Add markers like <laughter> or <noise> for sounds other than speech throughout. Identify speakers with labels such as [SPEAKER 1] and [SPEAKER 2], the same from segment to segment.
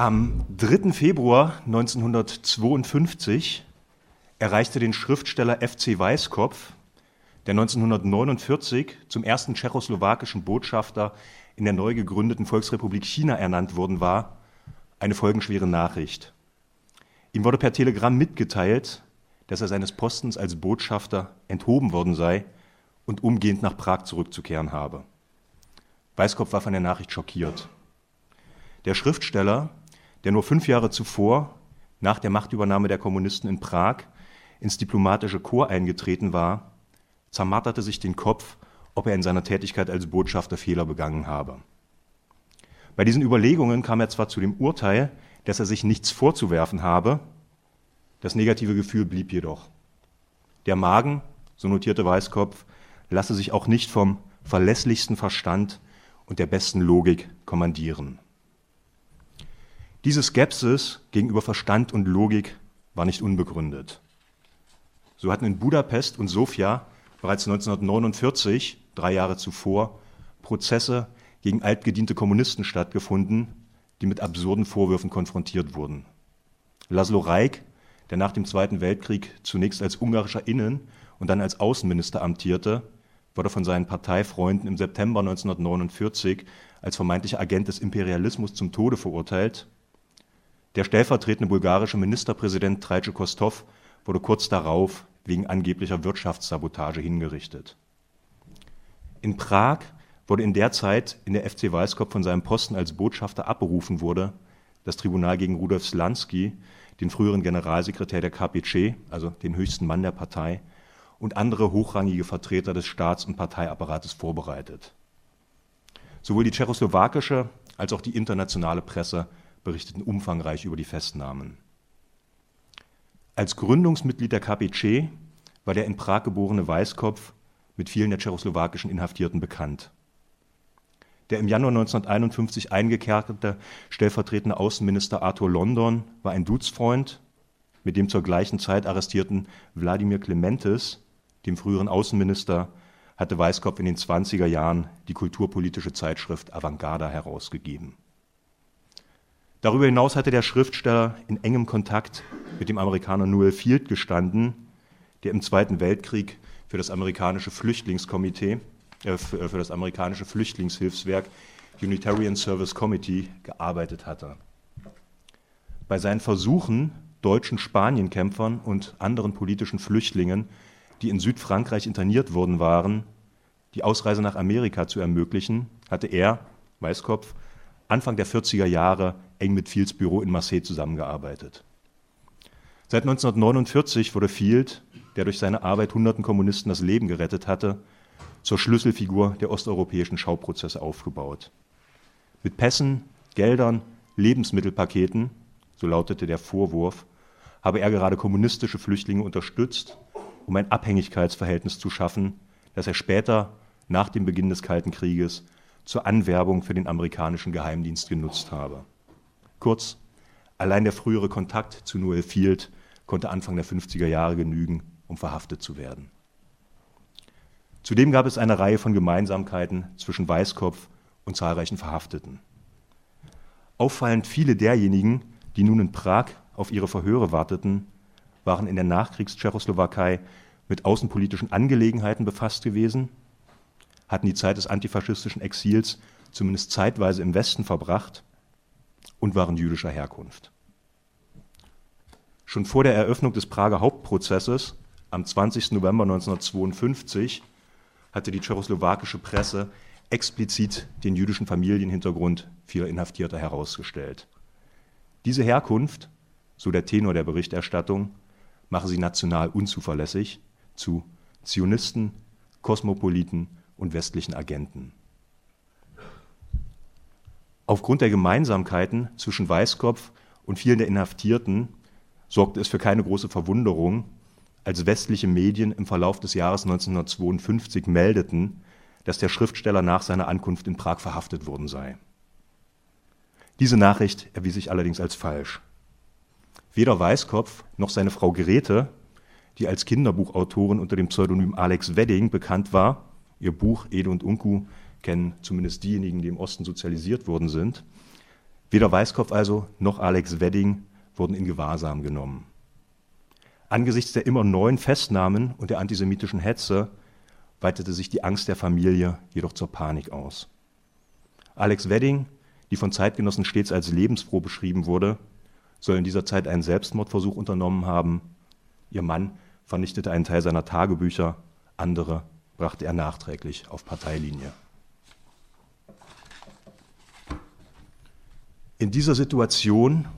[SPEAKER 1] Am 3. Februar 1952 erreichte den Schriftsteller FC Weißkopf, der 1949 zum ersten tschechoslowakischen Botschafter in der neu gegründeten Volksrepublik China ernannt worden war, eine folgenschwere Nachricht. Ihm wurde per Telegramm mitgeteilt, dass er seines Postens als Botschafter enthoben worden sei und umgehend nach Prag zurückzukehren habe. Weißkopf war von der Nachricht schockiert. Der Schriftsteller, der nur fünf Jahre zuvor, nach der Machtübernahme der Kommunisten in Prag, ins diplomatische Korps eingetreten war, zermarterte sich den Kopf, ob er in seiner Tätigkeit als Botschafter Fehler begangen habe. Bei diesen Überlegungen kam er zwar zu dem Urteil, dass er sich nichts vorzuwerfen habe, das negative Gefühl blieb jedoch. Der Magen, so notierte Weißkopf, lasse sich auch nicht vom verlässlichsten Verstand und der besten Logik kommandieren. Diese Skepsis gegenüber Verstand und Logik war nicht unbegründet. So hatten in Budapest und Sofia bereits 1949, drei Jahre zuvor, Prozesse gegen altgediente Kommunisten stattgefunden, die mit absurden Vorwürfen konfrontiert wurden. Laszlo Reik, der nach dem Zweiten Weltkrieg zunächst als ungarischer Innen- und dann als Außenminister amtierte, wurde von seinen Parteifreunden im September 1949 als vermeintlicher Agent des Imperialismus zum Tode verurteilt der stellvertretende bulgarische Ministerpräsident Traice Kostov wurde kurz darauf wegen angeblicher Wirtschaftssabotage hingerichtet. In Prag wurde in der Zeit, in der FC Weißkopf von seinem Posten als Botschafter abberufen wurde, das Tribunal gegen Rudolf Slansky, den früheren Generalsekretär der KPC, also den höchsten Mann der Partei, und andere hochrangige Vertreter des Staats- und Parteiapparates vorbereitet. Sowohl die tschechoslowakische als auch die internationale Presse berichteten umfangreich über die Festnahmen. Als Gründungsmitglied der KPC war der in Prag geborene Weißkopf mit vielen der tschechoslowakischen Inhaftierten bekannt. Der im Januar 1951 eingekerkerte stellvertretende Außenminister Arthur London war ein Duzfreund mit dem zur gleichen Zeit arrestierten Wladimir Clementes, dem früheren Außenminister, hatte Weißkopf in den 20er Jahren die kulturpolitische Zeitschrift Avantgarda herausgegeben. Darüber hinaus hatte der Schriftsteller in engem Kontakt mit dem Amerikaner Noel Field gestanden, der im Zweiten Weltkrieg für das amerikanische Flüchtlingskomitee, äh, für, äh, für das amerikanische Flüchtlingshilfswerk Unitarian Service Committee gearbeitet hatte. Bei seinen Versuchen, deutschen Spanienkämpfern und anderen politischen Flüchtlingen, die in Südfrankreich interniert worden waren, die Ausreise nach Amerika zu ermöglichen, hatte er, Weißkopf, Anfang der 40er Jahre eng mit Fields Büro in Marseille zusammengearbeitet. Seit 1949 wurde Field, der durch seine Arbeit hunderten Kommunisten das Leben gerettet hatte, zur Schlüsselfigur der osteuropäischen Schauprozesse aufgebaut. Mit Pässen, Geldern, Lebensmittelpaketen, so lautete der Vorwurf, habe er gerade kommunistische Flüchtlinge unterstützt, um ein Abhängigkeitsverhältnis zu schaffen, das er später, nach dem Beginn des Kalten Krieges, zur Anwerbung für den amerikanischen Geheimdienst genutzt habe. Kurz, allein der frühere Kontakt zu Noel Field konnte Anfang der 50er Jahre genügen, um verhaftet zu werden. Zudem gab es eine Reihe von Gemeinsamkeiten zwischen Weißkopf und zahlreichen Verhafteten. Auffallend viele derjenigen, die nun in Prag auf ihre Verhöre warteten, waren in der Nachkriegs-Tschechoslowakei mit außenpolitischen Angelegenheiten befasst gewesen, hatten die Zeit des antifaschistischen Exils zumindest zeitweise im Westen verbracht und waren jüdischer Herkunft. Schon vor der Eröffnung des Prager Hauptprozesses am 20. November 1952 hatte die tschechoslowakische Presse explizit den jüdischen Familienhintergrund vieler Inhaftierter herausgestellt. Diese Herkunft, so der Tenor der Berichterstattung, mache sie national unzuverlässig zu Zionisten, Kosmopoliten und westlichen Agenten. Aufgrund der Gemeinsamkeiten zwischen Weißkopf und vielen der Inhaftierten sorgte es für keine große Verwunderung, als westliche Medien im Verlauf des Jahres 1952 meldeten, dass der Schriftsteller nach seiner Ankunft in Prag verhaftet worden sei. Diese Nachricht erwies sich allerdings als falsch. Weder Weißkopf noch seine Frau Grete, die als Kinderbuchautorin unter dem Pseudonym Alex Wedding bekannt war, ihr Buch Ede und Unku kennen zumindest diejenigen, die im Osten sozialisiert worden sind, Weder Weißkopf also noch Alex Wedding wurden in Gewahrsam genommen. Angesichts der immer neuen Festnahmen und der antisemitischen Hetze weitete sich die Angst der Familie jedoch zur Panik aus. Alex Wedding, die von Zeitgenossen stets als lebensfroh beschrieben wurde, soll in dieser Zeit einen Selbstmordversuch unternommen haben. Ihr Mann vernichtete einen Teil seiner Tagebücher, andere brachte er nachträglich auf Parteilinie. In dieser Situation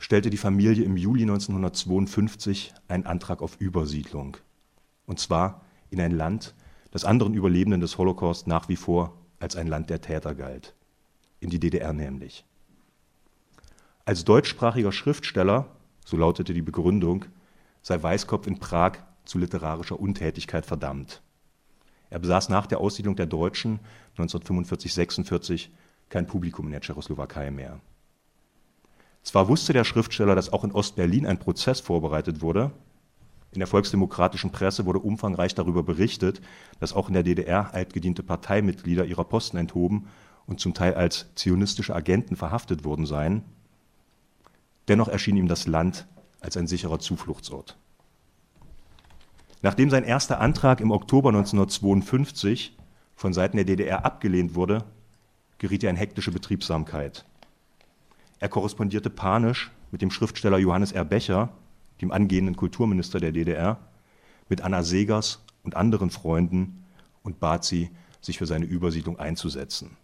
[SPEAKER 1] stellte die Familie im Juli 1952 einen Antrag auf Übersiedlung. Und zwar in ein Land, das anderen Überlebenden des Holocaust nach wie vor als ein Land der Täter galt. In die DDR nämlich. Als deutschsprachiger Schriftsteller, so lautete die Begründung, sei Weißkopf in Prag zu literarischer Untätigkeit verdammt. Er besaß nach der Aussiedlung der Deutschen 1945-46 kein Publikum in der Tschechoslowakei mehr. Zwar wusste der Schriftsteller, dass auch in Ostberlin ein Prozess vorbereitet wurde. In der volksdemokratischen Presse wurde umfangreich darüber berichtet, dass auch in der DDR altgediente Parteimitglieder ihrer Posten enthoben und zum Teil als zionistische Agenten verhaftet worden seien. Dennoch erschien ihm das Land als ein sicherer Zufluchtsort. Nachdem sein erster Antrag im Oktober 1952 von Seiten der DDR abgelehnt wurde, geriet er in hektische Betriebsamkeit. Er korrespondierte panisch mit dem Schriftsteller Johannes R. Becher, dem angehenden Kulturminister der DDR, mit Anna Segers und anderen Freunden und bat sie, sich für seine Übersiedlung einzusetzen.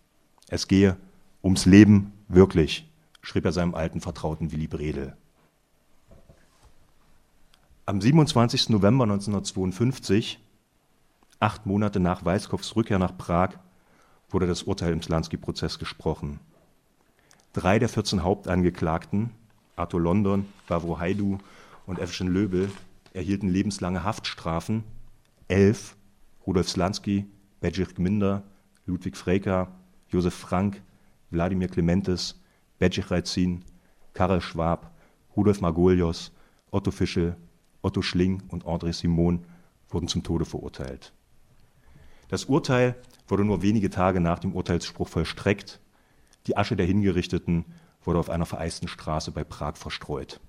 [SPEAKER 1] Es gehe ums Leben wirklich, schrieb er seinem alten Vertrauten Willy Bredel. Am 27. November 1952, acht Monate nach Weißkopfs Rückkehr nach Prag, wurde das Urteil im Slansky-Prozess gesprochen. Drei der 14 Hauptangeklagten, Arthur London, Bavro Haidu und Evgen Löbel, erhielten lebenslange Haftstrafen. Elf, Rudolf Slansky, Bedřich Gminder, Ludwig Freker, Josef Frank, Wladimir Clementes, Bedřich Reizin, Karel Schwab, Rudolf Margolios, Otto Fischel, Otto Schling und André Simon wurden zum Tode verurteilt. Das Urteil wurde nur wenige Tage nach dem Urteilsspruch vollstreckt. Die Asche der Hingerichteten wurde auf einer vereisten Straße bei Prag verstreut.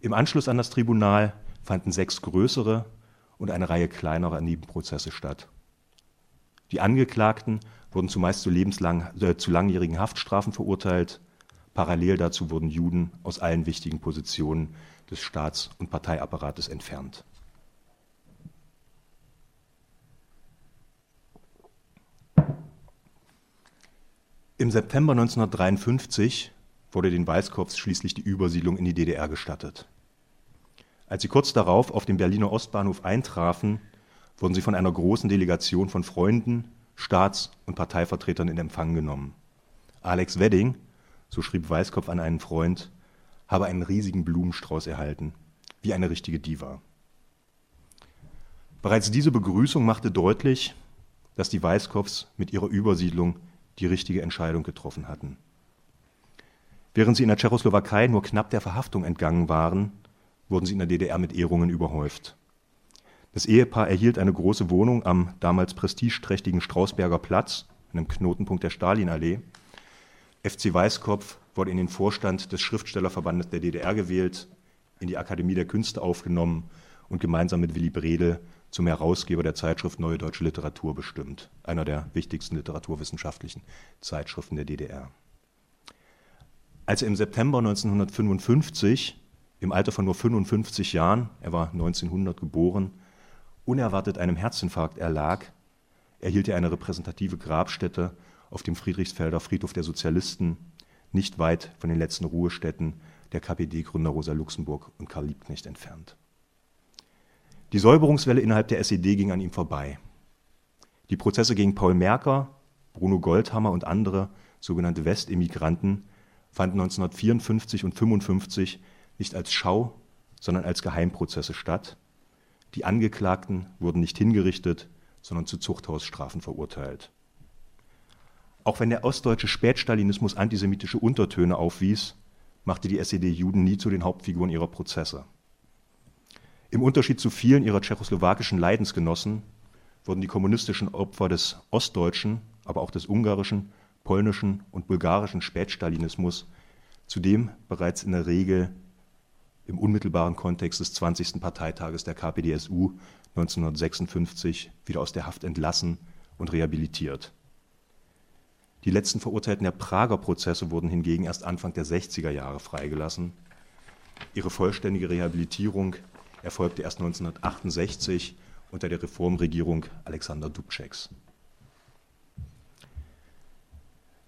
[SPEAKER 1] Im Anschluss an das Tribunal fanden sechs größere und eine Reihe kleinerer Nebenprozesse statt. Die Angeklagten wurden zumeist zu, lebenslang, äh, zu langjährigen Haftstrafen verurteilt. Parallel dazu wurden Juden aus allen wichtigen Positionen des Staats- und Parteiapparates entfernt. Im September 1953 wurde den Weißkopfs schließlich die Übersiedlung in die DDR gestattet. Als sie kurz darauf auf dem Berliner Ostbahnhof eintrafen, wurden sie von einer großen Delegation von Freunden, Staats- und Parteivertretern in Empfang genommen. Alex Wedding, so schrieb Weißkopf an einen Freund, habe einen riesigen Blumenstrauß erhalten, wie eine richtige Diva. Bereits diese Begrüßung machte deutlich, dass die Weißkopfs mit ihrer Übersiedlung die richtige Entscheidung getroffen hatten. Während sie in der Tschechoslowakei nur knapp der Verhaftung entgangen waren, wurden sie in der DDR mit Ehrungen überhäuft. Das Ehepaar erhielt eine große Wohnung am damals prestigeträchtigen Strausberger Platz, einem Knotenpunkt der Stalinallee. FC Weißkopf wurde in den Vorstand des Schriftstellerverbandes der DDR gewählt, in die Akademie der Künste aufgenommen und gemeinsam mit Willy Bredel zum Herausgeber der Zeitschrift Neue Deutsche Literatur bestimmt, einer der wichtigsten literaturwissenschaftlichen Zeitschriften der DDR. Als er im September 1955, im Alter von nur 55 Jahren, er war 1900 geboren, unerwartet einem Herzinfarkt erlag, erhielt er eine repräsentative Grabstätte auf dem Friedrichsfelder Friedhof der Sozialisten nicht weit von den letzten Ruhestätten der KPD-Gründer Rosa Luxemburg und Karl Liebknecht entfernt. Die Säuberungswelle innerhalb der SED ging an ihm vorbei. Die Prozesse gegen Paul Merker, Bruno Goldhammer und andere sogenannte Westemigranten fanden 1954 und 1955 nicht als Schau, sondern als Geheimprozesse statt. Die Angeklagten wurden nicht hingerichtet, sondern zu Zuchthausstrafen verurteilt. Auch wenn der ostdeutsche Spätstalinismus antisemitische Untertöne aufwies, machte die SED Juden nie zu den Hauptfiguren ihrer Prozesse. Im Unterschied zu vielen ihrer tschechoslowakischen Leidensgenossen wurden die kommunistischen Opfer des ostdeutschen, aber auch des ungarischen, polnischen und bulgarischen Spätstalinismus, zudem bereits in der Regel im unmittelbaren Kontext des 20. Parteitages der KPDSU 1956 wieder aus der Haft entlassen und rehabilitiert. Die letzten Verurteilten der Prager Prozesse wurden hingegen erst Anfang der 60er Jahre freigelassen. Ihre vollständige Rehabilitierung erfolgte erst 1968 unter der Reformregierung Alexander Dubčeks.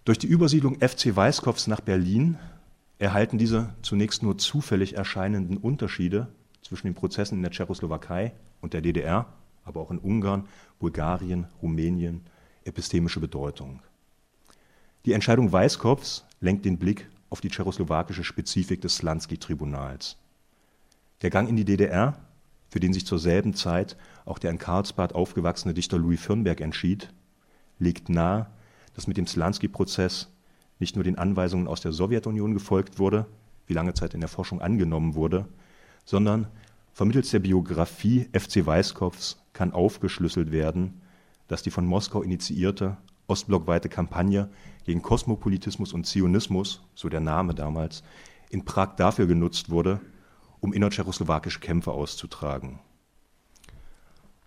[SPEAKER 1] Durch die Übersiedlung FC Weißkopfs nach Berlin erhalten diese zunächst nur zufällig erscheinenden Unterschiede zwischen den Prozessen in der Tschechoslowakei und der DDR, aber auch in Ungarn, Bulgarien, Rumänien epistemische Bedeutung. Die Entscheidung Weißkopfs lenkt den Blick auf die tschechoslowakische Spezifik des Slansky-Tribunals. Der Gang in die DDR, für den sich zur selben Zeit auch der in Karlsbad aufgewachsene Dichter Louis Firnberg entschied, legt nahe, dass mit dem Slansky-Prozess nicht nur den Anweisungen aus der Sowjetunion gefolgt wurde, wie lange Zeit in der Forschung angenommen wurde, sondern vermittels der Biografie FC Weißkopfs kann aufgeschlüsselt werden, dass die von Moskau initiierte ostblockweite Kampagne gegen Kosmopolitismus und Zionismus, so der Name damals, in Prag dafür genutzt wurde, um innertschechoslowakische Kämpfe auszutragen.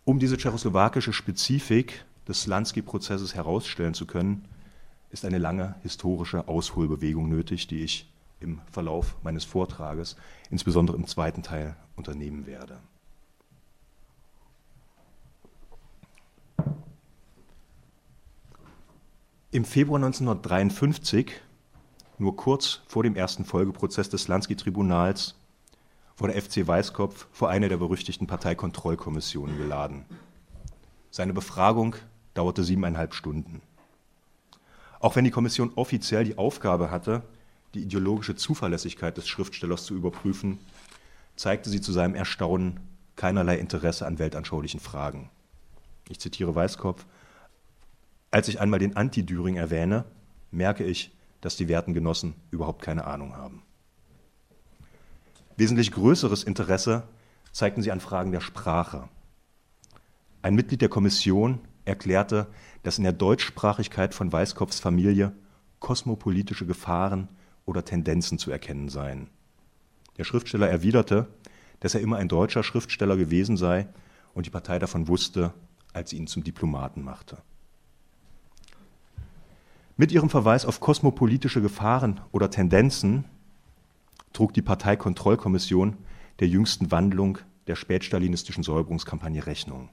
[SPEAKER 1] Um diese tschechoslowakische Spezifik des Lansky-Prozesses herausstellen zu können, ist eine lange historische Ausholbewegung nötig, die ich im Verlauf meines Vortrages, insbesondere im zweiten Teil, unternehmen werde. Im Februar 1953, nur kurz vor dem ersten Folgeprozess des Lansky-Tribunals, wurde FC Weißkopf vor eine der berüchtigten Parteikontrollkommissionen geladen. Seine Befragung dauerte siebeneinhalb Stunden. Auch wenn die Kommission offiziell die Aufgabe hatte, die ideologische Zuverlässigkeit des Schriftstellers zu überprüfen, zeigte sie zu seinem Erstaunen keinerlei Interesse an weltanschaulichen Fragen. Ich zitiere Weißkopf, als ich einmal den Anti-Düring erwähne, merke ich, dass die werten Genossen überhaupt keine Ahnung haben. Wesentlich größeres Interesse zeigten sie an Fragen der Sprache. Ein Mitglied der Kommission erklärte, dass in der Deutschsprachigkeit von Weißkopfs Familie kosmopolitische Gefahren oder Tendenzen zu erkennen seien. Der Schriftsteller erwiderte, dass er immer ein deutscher Schriftsteller gewesen sei und die Partei davon wusste, als sie ihn zum Diplomaten machte. Mit ihrem Verweis auf kosmopolitische Gefahren oder Tendenzen trug die Parteikontrollkommission der jüngsten Wandlung der spätstalinistischen Säuberungskampagne Rechnung.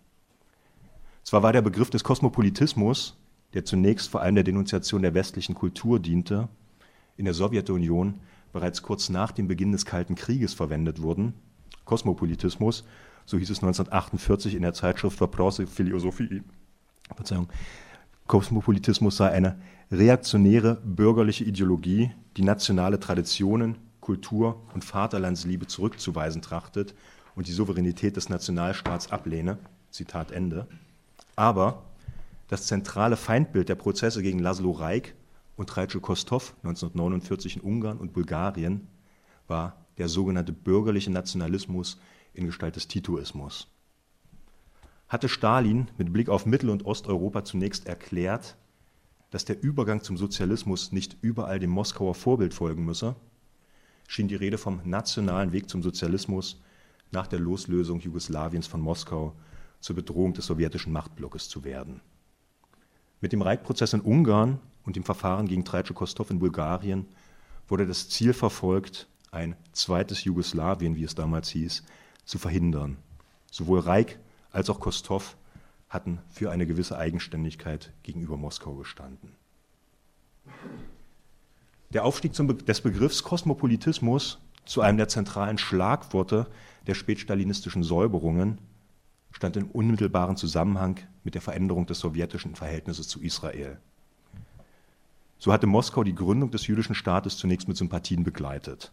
[SPEAKER 1] Zwar war der Begriff des Kosmopolitismus, der zunächst vor allem der Denunziation der westlichen Kultur diente, in der Sowjetunion bereits kurz nach dem Beginn des Kalten Krieges verwendet worden. Kosmopolitismus, so hieß es 1948 in der Zeitschrift Vопросы Philosophie, Verzeihung, Kosmopolitismus sei eine reaktionäre bürgerliche Ideologie, die nationale Traditionen, Kultur und Vaterlandsliebe zurückzuweisen trachtet und die Souveränität des Nationalstaats ablehne. Zitat Ende. Aber das zentrale Feindbild der Prozesse gegen Laszlo Reik und Trajko Kostov 1949 in Ungarn und Bulgarien war der sogenannte bürgerliche Nationalismus in Gestalt des Titoismus. Hatte Stalin mit Blick auf Mittel- und Osteuropa zunächst erklärt, dass der Übergang zum Sozialismus nicht überall dem Moskauer Vorbild folgen müsse, schien die Rede vom nationalen Weg zum Sozialismus nach der Loslösung Jugoslawiens von Moskau zur Bedrohung des sowjetischen Machtblocks zu werden. Mit dem Reich-Prozess in Ungarn und dem Verfahren gegen Trajko Kostov in Bulgarien wurde das Ziel verfolgt, ein zweites Jugoslawien, wie es damals hieß, zu verhindern. Sowohl Reich als auch Kostov hatten für eine gewisse Eigenständigkeit gegenüber Moskau gestanden. Der Aufstieg des Begriffs Kosmopolitismus zu einem der zentralen Schlagworte der spätstalinistischen Säuberungen stand im unmittelbaren Zusammenhang mit der Veränderung des sowjetischen Verhältnisses zu Israel. So hatte Moskau die Gründung des jüdischen Staates zunächst mit Sympathien begleitet.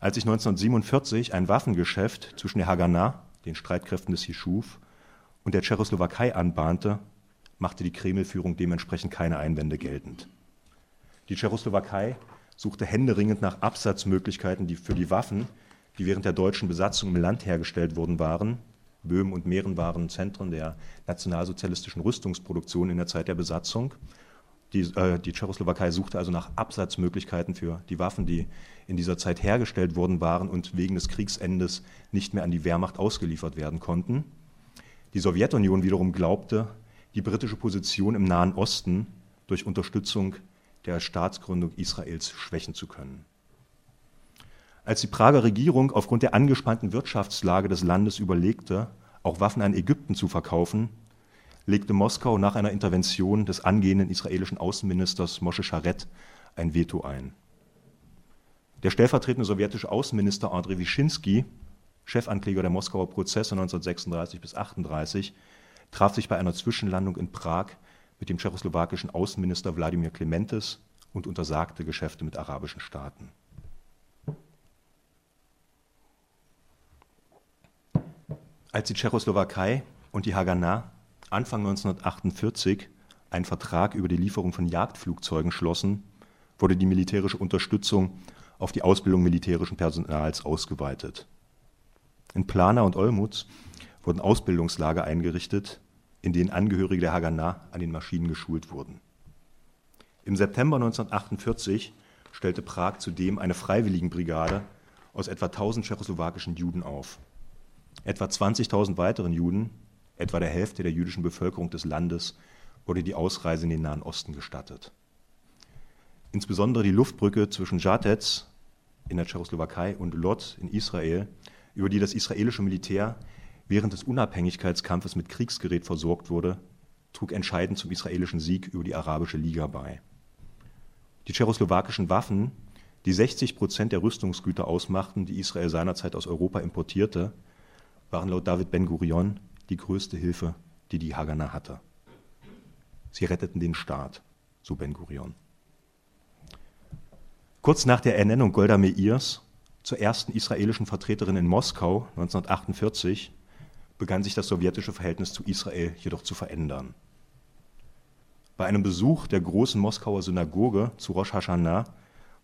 [SPEAKER 1] Als sich 1947 ein Waffengeschäft zwischen der Haganah, den Streitkräften des Hischuf, und der Tschechoslowakei anbahnte, machte die Kreml-Führung dementsprechend keine Einwände geltend. Die Tschechoslowakei suchte händeringend nach Absatzmöglichkeiten die für die Waffen, die während der deutschen Besatzung im Land hergestellt worden waren. Böhmen und Mähren waren Zentren der nationalsozialistischen Rüstungsproduktion in der Zeit der Besatzung. Die, äh, die Tschechoslowakei suchte also nach Absatzmöglichkeiten für die Waffen, die in dieser Zeit hergestellt worden waren und wegen des Kriegsendes nicht mehr an die Wehrmacht ausgeliefert werden konnten. Die Sowjetunion wiederum glaubte, die britische Position im Nahen Osten durch Unterstützung der Staatsgründung Israels schwächen zu können. Als die Prager Regierung aufgrund der angespannten Wirtschaftslage des Landes überlegte, auch Waffen an Ägypten zu verkaufen, legte Moskau nach einer Intervention des angehenden israelischen Außenministers Moshe Sharet ein Veto ein. Der stellvertretende sowjetische Außenminister Andrei Wyszynski, Chefankläger der Moskauer Prozesse 1936 bis 1938, traf sich bei einer Zwischenlandung in Prag mit dem tschechoslowakischen Außenminister Wladimir Clementes und untersagte Geschäfte mit arabischen Staaten. Als die Tschechoslowakei und die Haganah Anfang 1948 einen Vertrag über die Lieferung von Jagdflugzeugen schlossen, wurde die militärische Unterstützung auf die Ausbildung militärischen Personals ausgeweitet. In Plana und Olmutz wurden Ausbildungslager eingerichtet, in denen Angehörige der Haganah an den Maschinen geschult wurden. Im September 1948 stellte Prag zudem eine Freiwilligenbrigade aus etwa 1000 tschechoslowakischen Juden auf. Etwa 20.000 weiteren Juden etwa der Hälfte der jüdischen Bevölkerung des Landes wurde die Ausreise in den Nahen Osten gestattet. Insbesondere die Luftbrücke zwischen Žatec in der Tschechoslowakei und Lod in Israel, über die das israelische Militär während des Unabhängigkeitskampfes mit Kriegsgerät versorgt wurde, trug entscheidend zum israelischen Sieg über die Arabische Liga bei. Die tschechoslowakischen Waffen, die 60 Prozent der Rüstungsgüter ausmachten, die Israel seinerzeit aus Europa importierte, waren laut David Ben-Gurion die größte Hilfe, die die Haganah hatte. Sie retteten den Staat, so Ben Gurion. Kurz nach der Ernennung Golda Meirs zur ersten israelischen Vertreterin in Moskau 1948 begann sich das sowjetische Verhältnis zu Israel jedoch zu verändern. Bei einem Besuch der großen Moskauer Synagoge zu Rosh Hashanah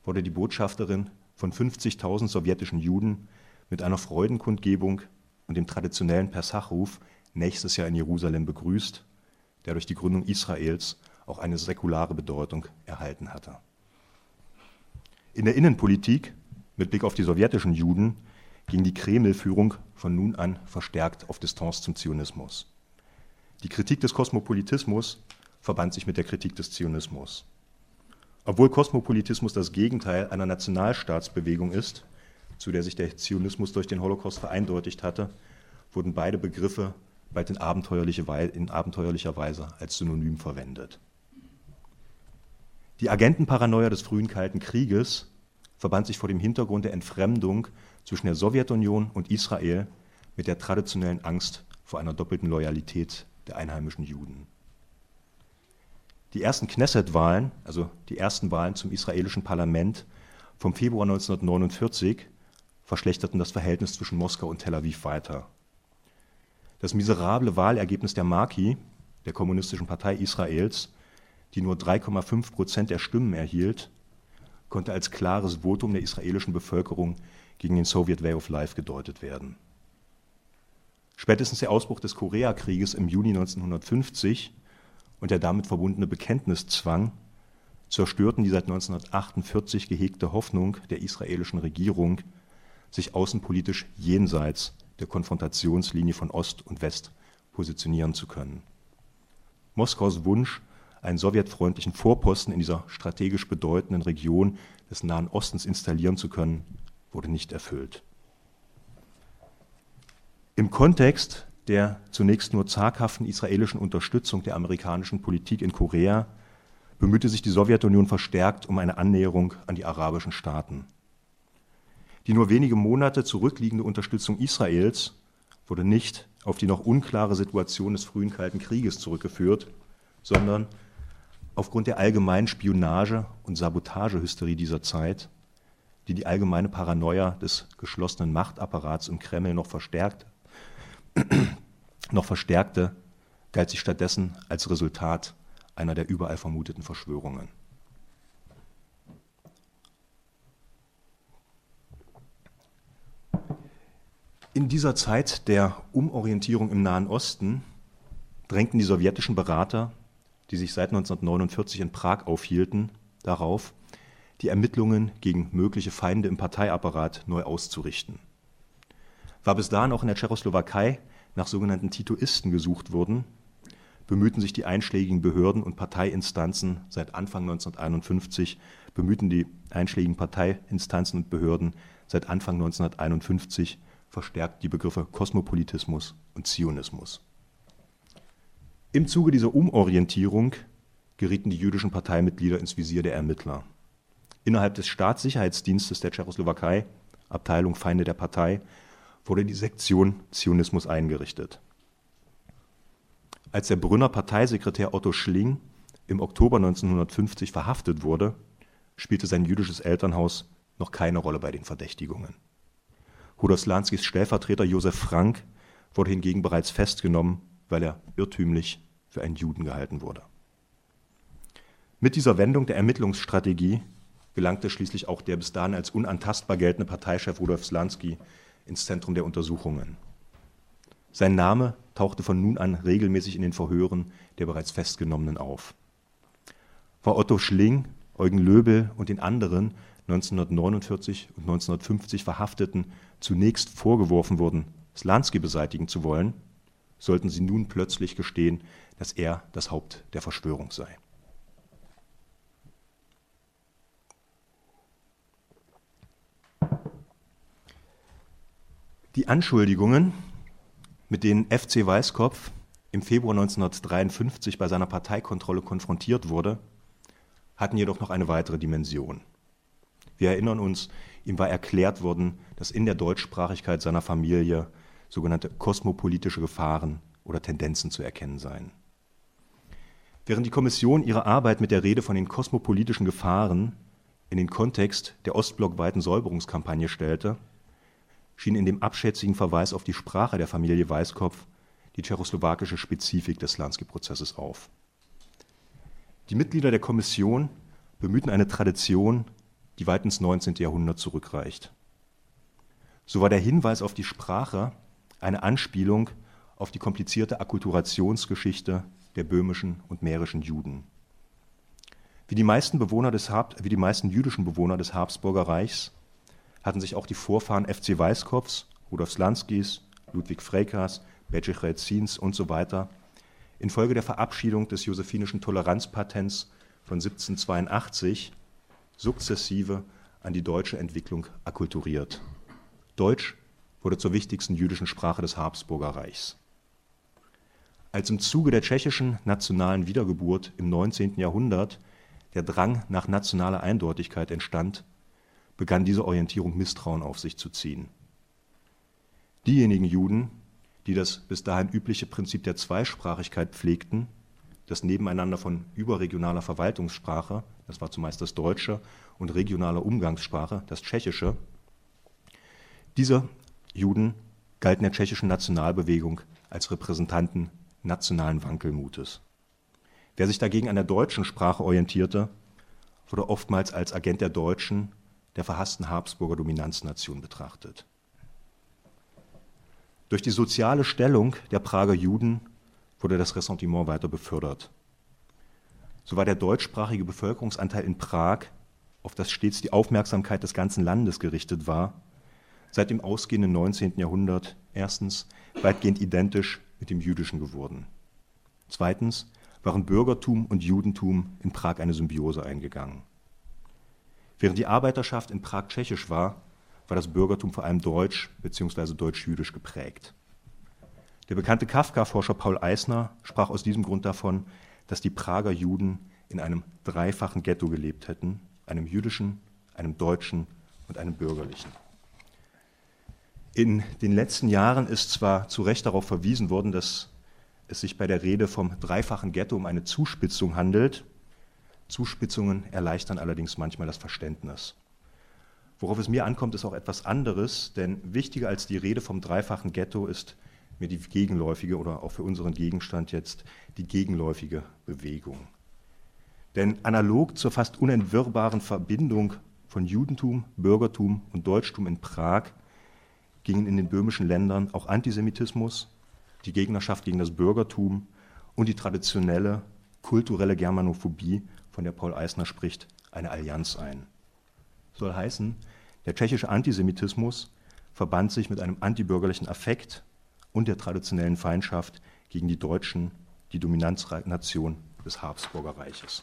[SPEAKER 1] wurde die Botschafterin von 50.000 sowjetischen Juden mit einer Freudenkundgebung und dem traditionellen Pesachruf nächstes Jahr in Jerusalem begrüßt, der durch die Gründung Israels auch eine säkulare Bedeutung erhalten hatte. In der Innenpolitik, mit Blick auf die sowjetischen Juden, ging die Kreml-Führung von nun an verstärkt auf Distanz zum Zionismus. Die Kritik des Kosmopolitismus verband sich mit der Kritik des Zionismus. Obwohl Kosmopolitismus das Gegenteil einer Nationalstaatsbewegung ist, zu der sich der Zionismus durch den Holocaust vereindeutigt hatte, wurden beide Begriffe bald in, abenteuerliche in abenteuerlicher Weise als Synonym verwendet. Die Agentenparanoia des frühen Kalten Krieges verband sich vor dem Hintergrund der Entfremdung zwischen der Sowjetunion und Israel mit der traditionellen Angst vor einer doppelten Loyalität der einheimischen Juden. Die ersten Knesset-Wahlen, also die ersten Wahlen zum israelischen Parlament vom Februar 1949, verschlechterten das Verhältnis zwischen Moskau und Tel Aviv weiter. Das miserable Wahlergebnis der Maki, der Kommunistischen Partei Israels, die nur 3,5 Prozent der Stimmen erhielt, konnte als klares Votum der israelischen Bevölkerung gegen den Soviet Way of Life gedeutet werden. Spätestens der Ausbruch des Koreakrieges im Juni 1950 und der damit verbundene Bekenntniszwang zerstörten die seit 1948 gehegte Hoffnung der israelischen Regierung, sich außenpolitisch jenseits der Konfrontationslinie von Ost und West positionieren zu können. Moskaus Wunsch, einen sowjetfreundlichen Vorposten in dieser strategisch bedeutenden Region des Nahen Ostens installieren zu können, wurde nicht erfüllt. Im Kontext der zunächst nur zaghaften israelischen Unterstützung der amerikanischen Politik in Korea bemühte sich die Sowjetunion verstärkt um eine Annäherung an die arabischen Staaten. Die nur wenige Monate zurückliegende Unterstützung Israels wurde nicht auf die noch unklare Situation des frühen Kalten Krieges zurückgeführt, sondern aufgrund der allgemeinen Spionage- und Sabotagehysterie dieser Zeit, die die allgemeine Paranoia des geschlossenen Machtapparats im Kreml noch verstärkt, <clears throat> noch verstärkte, galt sie stattdessen als Resultat einer der überall vermuteten Verschwörungen. In dieser Zeit der Umorientierung im Nahen Osten drängten die sowjetischen Berater die sich seit 1949 in Prag aufhielten, darauf, die Ermittlungen gegen mögliche Feinde im Parteiapparat neu auszurichten. War bis dahin auch in der Tschechoslowakei nach sogenannten Titoisten gesucht wurden, bemühten sich die einschlägigen Behörden und Parteiinstanzen seit Anfang 1951, bemühten die einschlägigen Parteiinstanzen und Behörden seit Anfang 1951 verstärkt die Begriffe Kosmopolitismus und Zionismus. Im Zuge dieser Umorientierung gerieten die jüdischen Parteimitglieder ins Visier der Ermittler. Innerhalb des Staatssicherheitsdienstes der Tschechoslowakei, Abteilung Feinde der Partei, wurde die Sektion Zionismus eingerichtet. Als der Brünner Parteisekretär Otto Schling im Oktober 1950 verhaftet wurde, spielte sein jüdisches Elternhaus noch keine Rolle bei den Verdächtigungen. Hudoslanskis Stellvertreter Josef Frank wurde hingegen bereits festgenommen, weil er irrtümlich für einen Juden gehalten wurde. Mit dieser Wendung der Ermittlungsstrategie gelangte schließlich auch der bis dahin als unantastbar geltende Parteichef Rudolf Slansky ins Zentrum der Untersuchungen. Sein Name tauchte von nun an regelmäßig in den Verhören der bereits Festgenommenen auf. War Otto Schling, Eugen Löbel und den anderen 1949 und 1950 Verhafteten zunächst vorgeworfen wurden, Slansky beseitigen zu wollen, sollten sie nun plötzlich gestehen, dass er das Haupt der Verschwörung sei. Die Anschuldigungen, mit denen FC Weißkopf im Februar 1953 bei seiner Parteikontrolle konfrontiert wurde, hatten jedoch noch eine weitere Dimension. Wir erinnern uns, ihm war erklärt worden, dass in der Deutschsprachigkeit seiner Familie sogenannte kosmopolitische Gefahren oder Tendenzen zu erkennen seien. Während die Kommission ihre Arbeit mit der Rede von den kosmopolitischen Gefahren in den Kontext der ostblockweiten Säuberungskampagne stellte, schien in dem abschätzigen Verweis auf die Sprache der Familie Weißkopf die tschechoslowakische Spezifik des Lansky-Prozesses auf. Die Mitglieder der Kommission bemühten eine Tradition, die weit ins 19. Jahrhundert zurückreicht. So war der Hinweis auf die Sprache eine Anspielung auf die komplizierte Akkulturationsgeschichte der böhmischen und mährischen Juden. Wie die meisten, Bewohner des wie die meisten jüdischen Bewohner des Habsburger Reichs hatten sich auch die Vorfahren FC Weißkopfs, Rudolf Slanskis, Ludwig Freikas, Bedřich Rezins und so weiter infolge der Verabschiedung des josephinischen Toleranzpatents von 1782 sukzessive an die deutsche Entwicklung akkulturiert. Deutsch wurde zur wichtigsten jüdischen Sprache des Habsburger Reichs. Als im Zuge der tschechischen nationalen Wiedergeburt im 19. Jahrhundert der Drang nach nationaler Eindeutigkeit entstand, begann diese Orientierung Misstrauen auf sich zu ziehen. Diejenigen Juden, die das bis dahin übliche Prinzip der Zweisprachigkeit pflegten, das Nebeneinander von überregionaler Verwaltungssprache, das war zumeist das Deutsche, und regionaler Umgangssprache, das Tschechische, diese Juden galten der tschechischen Nationalbewegung als Repräsentanten nationalen Wankelmutes. Wer sich dagegen an der deutschen Sprache orientierte, wurde oftmals als Agent der Deutschen der verhassten Habsburger Dominanznation betrachtet. Durch die soziale Stellung der Prager Juden wurde das Ressentiment weiter befördert. So war der deutschsprachige Bevölkerungsanteil in Prag, auf das stets die Aufmerksamkeit des ganzen Landes gerichtet war, seit dem ausgehenden 19. Jahrhundert erstens weitgehend identisch mit dem jüdischen geworden. Zweitens waren Bürgertum und Judentum in Prag eine Symbiose eingegangen. Während die Arbeiterschaft in Prag tschechisch war, war das Bürgertum vor allem deutsch bzw. deutsch-jüdisch geprägt. Der bekannte Kafka-Forscher Paul Eisner sprach aus diesem Grund davon, dass die Prager Juden in einem dreifachen Ghetto gelebt hätten, einem jüdischen, einem deutschen und einem bürgerlichen. In den letzten Jahren ist zwar zu Recht darauf verwiesen worden, dass es sich bei der Rede vom dreifachen Ghetto um eine Zuspitzung handelt, Zuspitzungen erleichtern allerdings manchmal das Verständnis. Worauf es mir ankommt, ist auch etwas anderes, denn wichtiger als die Rede vom dreifachen Ghetto ist mir die gegenläufige oder auch für unseren Gegenstand jetzt die gegenläufige Bewegung. Denn analog zur fast unentwirrbaren Verbindung von Judentum, Bürgertum und Deutschtum in Prag gingen in den böhmischen Ländern auch Antisemitismus, die Gegnerschaft gegen das Bürgertum und die traditionelle kulturelle Germanophobie, von der Paul Eisner spricht, eine Allianz ein. Soll heißen, der tschechische Antisemitismus verband sich mit einem antibürgerlichen Affekt und der traditionellen Feindschaft gegen die Deutschen, die Dominanznation des Habsburger Reiches.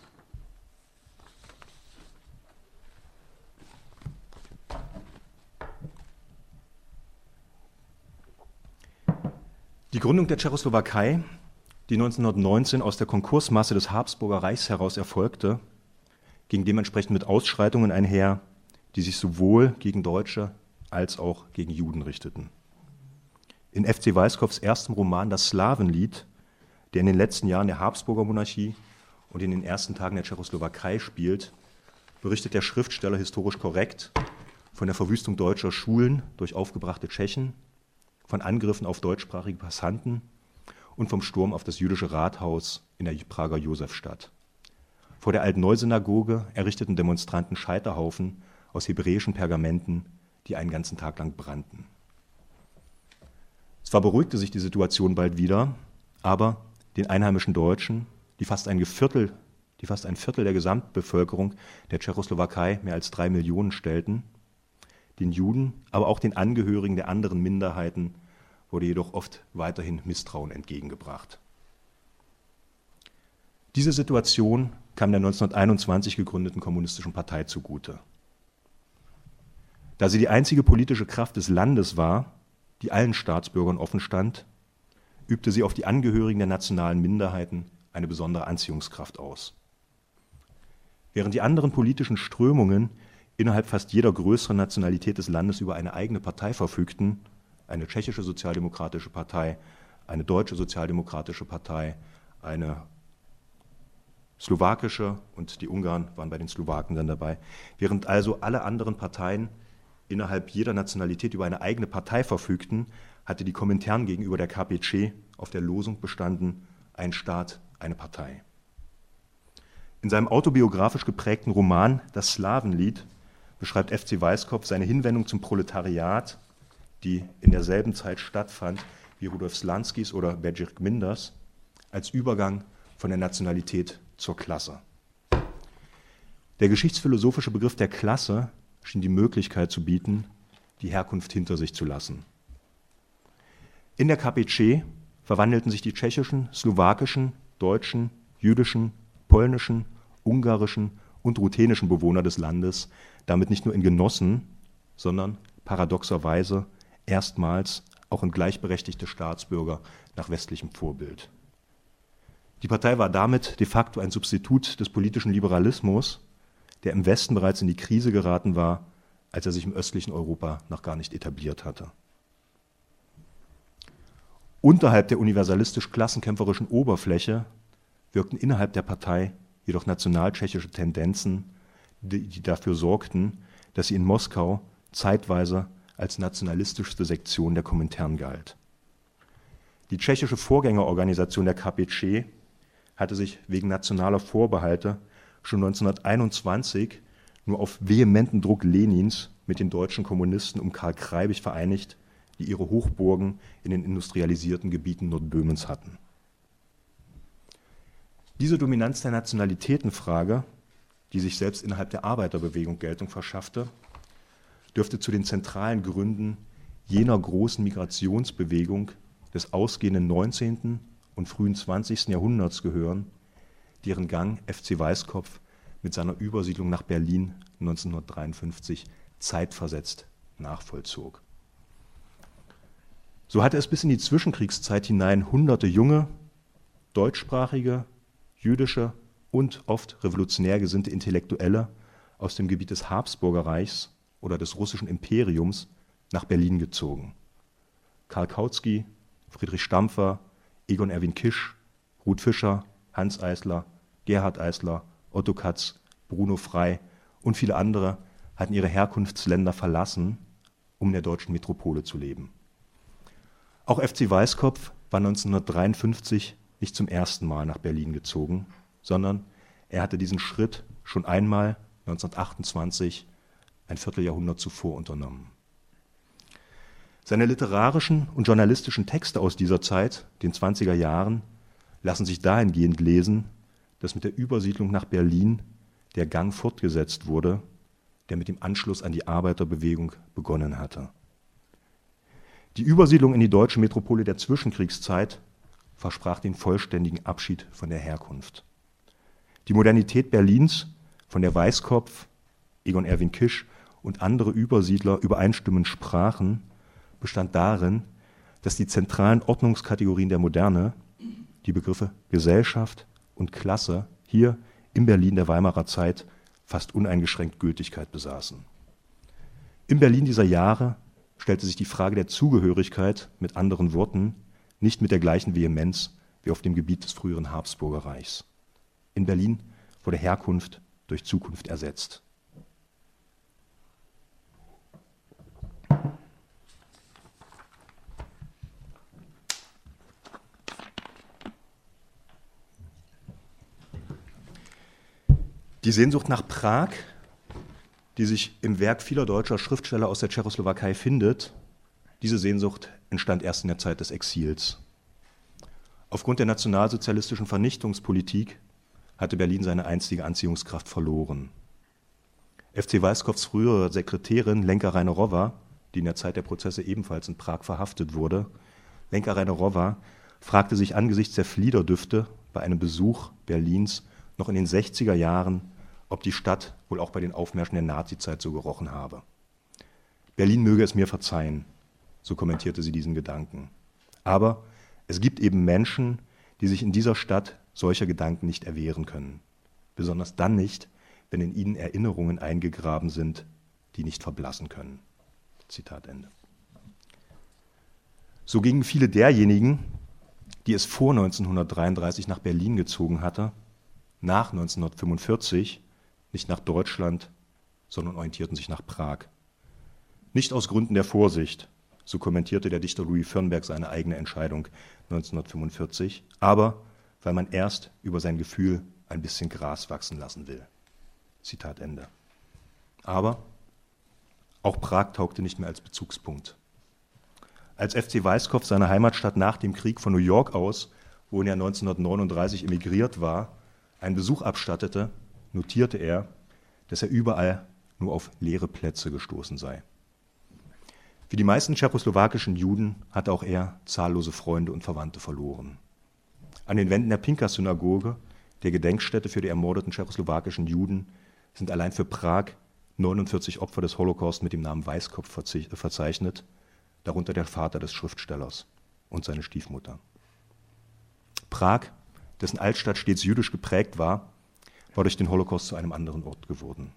[SPEAKER 1] Die Gründung der Tschechoslowakei, die 1919 aus der Konkursmasse des Habsburger Reichs heraus erfolgte, ging dementsprechend mit Ausschreitungen einher, die sich sowohl gegen Deutsche als auch gegen Juden richteten. In FC Weiskopfs erstem Roman Das Slavenlied, der in den letzten Jahren der Habsburger Monarchie und in den ersten Tagen der Tschechoslowakei spielt, berichtet der Schriftsteller historisch korrekt von der Verwüstung deutscher Schulen durch aufgebrachte Tschechen von Angriffen auf deutschsprachige Passanten und vom Sturm auf das jüdische Rathaus in der Prager Josefstadt. Vor der alten Neusynagoge errichteten Demonstranten Scheiterhaufen aus hebräischen Pergamenten, die einen ganzen Tag lang brannten. Zwar beruhigte sich die Situation bald wieder, aber den einheimischen Deutschen, die fast ein Viertel, die fast ein Viertel der Gesamtbevölkerung der Tschechoslowakei, mehr als drei Millionen stellten, den Juden, aber auch den Angehörigen der anderen Minderheiten wurde jedoch oft weiterhin Misstrauen entgegengebracht. Diese Situation kam der 1921 gegründeten Kommunistischen Partei zugute. Da sie die einzige politische Kraft des Landes war, die allen Staatsbürgern offen stand, übte sie auf die Angehörigen der nationalen Minderheiten eine besondere Anziehungskraft aus. Während die anderen politischen Strömungen innerhalb fast jeder größeren Nationalität des Landes über eine eigene Partei verfügten, eine tschechische sozialdemokratische Partei, eine deutsche sozialdemokratische Partei, eine slowakische und die Ungarn waren bei den Slowaken dann dabei, während also alle anderen Parteien innerhalb jeder Nationalität über eine eigene Partei verfügten, hatte die Komintern gegenüber der KPC auf der Losung bestanden, ein Staat, eine Partei. In seinem autobiografisch geprägten Roman Das Slavenlied beschreibt FC Weißkopf seine Hinwendung zum Proletariat, die in derselben Zeit stattfand wie Rudolf Slanskis oder Bedřich Gminders, als Übergang von der Nationalität zur Klasse. Der geschichtsphilosophische Begriff der Klasse schien die Möglichkeit zu bieten, die Herkunft hinter sich zu lassen. In der KPC verwandelten sich die tschechischen, slowakischen, deutschen, jüdischen, polnischen, ungarischen und ruthenischen Bewohner des Landes damit nicht nur in Genossen, sondern paradoxerweise erstmals auch in gleichberechtigte Staatsbürger nach westlichem Vorbild. Die Partei war damit de facto ein Substitut des politischen Liberalismus, der im Westen bereits in die Krise geraten war, als er sich im östlichen Europa noch gar nicht etabliert hatte. Unterhalb der universalistisch klassenkämpferischen Oberfläche wirkten innerhalb der Partei jedoch nationaltschechische Tendenzen, die dafür sorgten, dass sie in Moskau zeitweise als nationalistischste Sektion der Komintern galt. Die tschechische Vorgängerorganisation der KPC hatte sich wegen nationaler Vorbehalte schon 1921 nur auf vehementen Druck Lenins mit den deutschen Kommunisten um Karl Kreibich vereinigt, die ihre Hochburgen in den industrialisierten Gebieten Nordböhmens hatten. Diese Dominanz der Nationalitätenfrage, die sich selbst innerhalb der Arbeiterbewegung Geltung verschaffte, dürfte zu den zentralen Gründen jener großen Migrationsbewegung des ausgehenden 19. und frühen 20. Jahrhunderts gehören, deren Gang FC Weißkopf mit seiner Übersiedlung nach Berlin 1953 zeitversetzt nachvollzog. So hatte es bis in die Zwischenkriegszeit hinein hunderte junge, deutschsprachige, jüdische und oft revolutionär gesinnte Intellektuelle aus dem Gebiet des Habsburger Reichs oder des russischen Imperiums nach Berlin gezogen. Karl Kautsky, Friedrich Stampfer, Egon Erwin Kisch, Ruth Fischer, Hans Eisler, Gerhard Eisler, Otto Katz, Bruno Frey und viele andere hatten ihre Herkunftsländer verlassen, um in der deutschen Metropole zu leben. Auch FC Weißkopf war 1953 nicht zum ersten Mal nach Berlin gezogen, sondern er hatte diesen Schritt schon einmal 1928, ein Vierteljahrhundert zuvor, unternommen. Seine literarischen und journalistischen Texte aus dieser Zeit, den 20er Jahren, lassen sich dahingehend lesen, dass mit der Übersiedlung nach Berlin der Gang fortgesetzt wurde, der mit dem Anschluss an die Arbeiterbewegung begonnen hatte. Die Übersiedlung in die deutsche Metropole der Zwischenkriegszeit versprach den vollständigen Abschied von der Herkunft. Die Modernität Berlins, von der Weißkopf, Egon Erwin Kisch und andere Übersiedler übereinstimmend sprachen, bestand darin, dass die zentralen Ordnungskategorien der Moderne, die Begriffe Gesellschaft und Klasse, hier in Berlin der Weimarer Zeit fast uneingeschränkt Gültigkeit besaßen. Im Berlin dieser Jahre stellte sich die Frage der Zugehörigkeit mit anderen Worten nicht mit der gleichen Vehemenz wie auf dem Gebiet des früheren Habsburger Reichs. In Berlin wurde Herkunft durch Zukunft ersetzt. Die Sehnsucht nach Prag, die sich im Werk vieler deutscher Schriftsteller aus der Tschechoslowakei findet, diese Sehnsucht entstand erst in der Zeit des Exils. Aufgrund der nationalsozialistischen Vernichtungspolitik hatte Berlin seine einstige Anziehungskraft verloren. FC Weißkopfs frühere Sekretärin Lenka Reinerowa, die in der Zeit der Prozesse ebenfalls in Prag verhaftet wurde, Lenka Reinerowa fragte sich angesichts der Fliederdüfte bei einem Besuch Berlins noch in den 60er Jahren, ob die Stadt wohl auch bei den Aufmärschen der Nazizeit so gerochen habe. Berlin möge es mir verzeihen, so kommentierte sie diesen Gedanken. Aber es gibt eben Menschen, die sich in dieser Stadt solcher Gedanken nicht erwehren können. Besonders dann nicht, wenn in ihnen Erinnerungen eingegraben sind, die nicht verblassen können. Zitat Ende. So gingen viele derjenigen, die es vor 1933 nach Berlin gezogen hatte, nach 1945 nicht nach Deutschland, sondern orientierten sich nach Prag. Nicht aus Gründen der Vorsicht, so kommentierte der Dichter Louis Firnberg seine eigene Entscheidung 1945, aber weil man erst über sein Gefühl ein bisschen Gras wachsen lassen will. Zitat Ende. Aber auch Prag taugte nicht mehr als Bezugspunkt. Als FC Weißkopf seine Heimatstadt nach dem Krieg von New York aus, wohin er 1939 emigriert war, einen Besuch abstattete, notierte er, dass er überall nur auf leere Plätze gestoßen sei. Wie die meisten tschechoslowakischen Juden hatte auch er zahllose Freunde und Verwandte verloren. An den Wänden der Pinkas-Synagoge, der Gedenkstätte für die ermordeten tschechoslowakischen Juden, sind allein für Prag 49 Opfer des Holocaust mit dem Namen Weißkopf verzeichnet, darunter der Vater des Schriftstellers und seine Stiefmutter. Prag, dessen Altstadt stets jüdisch geprägt war, war durch den Holocaust zu einem anderen Ort geworden.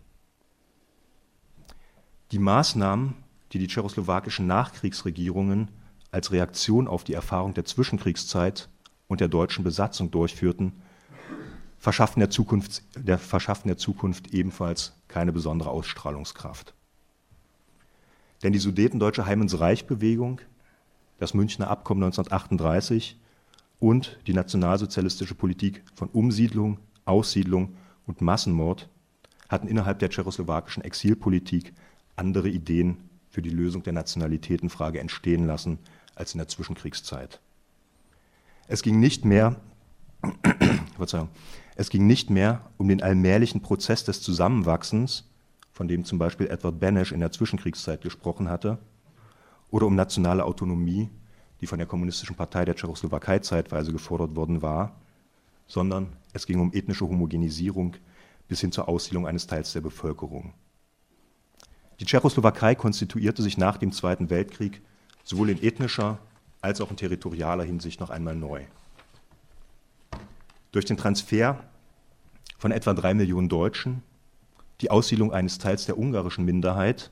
[SPEAKER 1] Die Maßnahmen, die die tschechoslowakischen Nachkriegsregierungen als Reaktion auf die Erfahrung der Zwischenkriegszeit und der deutschen Besatzung durchführten, verschafften der Zukunft, der, verschafften der Zukunft ebenfalls keine besondere Ausstrahlungskraft. Denn die Sudetendeutsche Heimensreich-Bewegung, das Münchner Abkommen 1938 und die nationalsozialistische Politik von Umsiedlung, Aussiedlung und Massenmord hatten innerhalb der tschechoslowakischen Exilpolitik andere Ideen für die Lösung der Nationalitätenfrage entstehen lassen als in der Zwischenkriegszeit. Es ging nicht mehr, <clears throat> es ging nicht mehr um den allmählichen Prozess des Zusammenwachsens, von dem zum Beispiel Edward Benesch in der Zwischenkriegszeit gesprochen hatte, oder um nationale Autonomie, die von der Kommunistischen Partei der Tschechoslowakei zeitweise gefordert worden war, sondern es ging um ethnische Homogenisierung bis hin zur Aussiedlung eines Teils der Bevölkerung. Die Tschechoslowakei konstituierte sich nach dem Zweiten Weltkrieg sowohl in ethnischer als auch in territorialer Hinsicht noch einmal neu. Durch den Transfer von etwa drei Millionen Deutschen, die Aussiedlung eines Teils der ungarischen Minderheit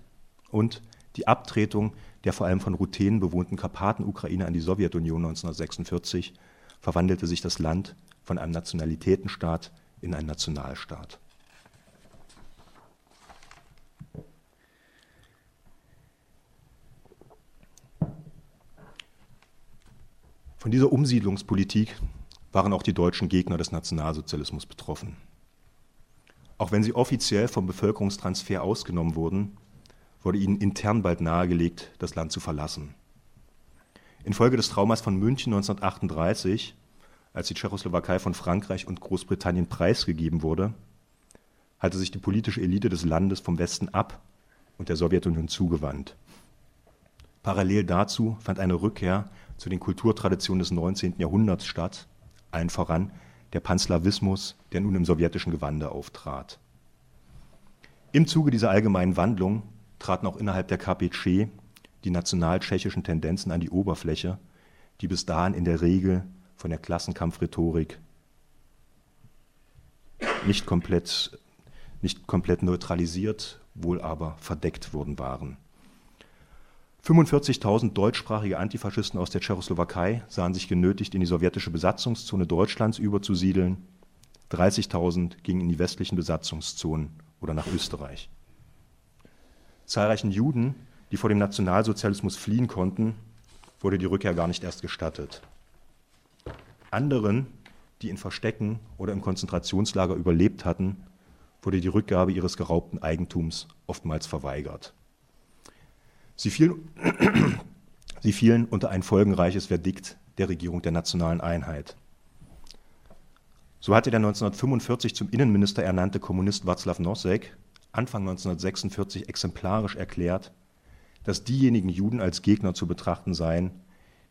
[SPEAKER 1] und die Abtretung der vor allem von Ruthenen bewohnten Karpaten-Ukraine an die Sowjetunion 1946 verwandelte sich das Land von einem Nationalitätenstaat in einen Nationalstaat. Von dieser Umsiedlungspolitik waren auch die deutschen Gegner des Nationalsozialismus betroffen. Auch wenn sie offiziell vom Bevölkerungstransfer ausgenommen wurden, wurde ihnen intern bald nahegelegt, das Land zu verlassen. Infolge des Traumas von München 1938, als die Tschechoslowakei von Frankreich und Großbritannien preisgegeben wurde, hatte sich die politische Elite des Landes vom Westen ab und der Sowjetunion zugewandt. Parallel dazu fand eine Rückkehr zu den Kulturtraditionen des 19. Jahrhunderts statt, allen voran der Panslawismus, der nun im sowjetischen Gewande auftrat. Im Zuge dieser allgemeinen Wandlung traten auch innerhalb der KPC die national-tschechischen Tendenzen an die Oberfläche, die bis dahin in der Regel von der Klassenkampfrhetorik nicht komplett, nicht komplett neutralisiert, wohl aber verdeckt worden waren. 45.000 deutschsprachige Antifaschisten aus der Tschechoslowakei sahen sich genötigt, in die sowjetische Besatzungszone Deutschlands überzusiedeln. 30.000 gingen in die westlichen Besatzungszonen oder nach Österreich. Zahlreichen Juden, die vor dem Nationalsozialismus fliehen konnten, wurde die Rückkehr gar nicht erst gestattet. Anderen, die in Verstecken oder im Konzentrationslager überlebt hatten, wurde die Rückgabe ihres geraubten Eigentums oftmals verweigert. Sie fielen, <clears throat> sie fielen unter ein folgenreiches Verdikt der Regierung der nationalen Einheit. So hatte der 1945 zum Innenminister ernannte Kommunist Václav Nosek Anfang 1946 exemplarisch erklärt, dass diejenigen Juden als Gegner zu betrachten seien,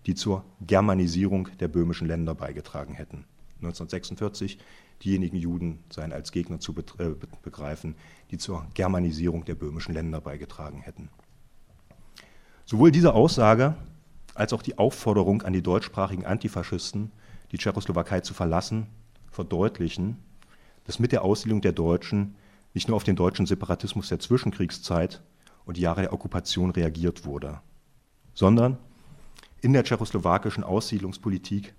[SPEAKER 1] die zur Germanisierung der böhmischen Länder beigetragen hätten. 1946 diejenigen Juden seien als Gegner zu äh, begreifen, die zur Germanisierung der böhmischen Länder beigetragen hätten. Sowohl diese Aussage als auch die Aufforderung an die deutschsprachigen Antifaschisten, die Tschechoslowakei zu verlassen, verdeutlichen, dass mit der Aussiedlung der Deutschen nicht nur auf den deutschen Separatismus der Zwischenkriegszeit und die Jahre der Okkupation reagiert wurde, sondern in der tschechoslowakischen Aussiedlungspolitik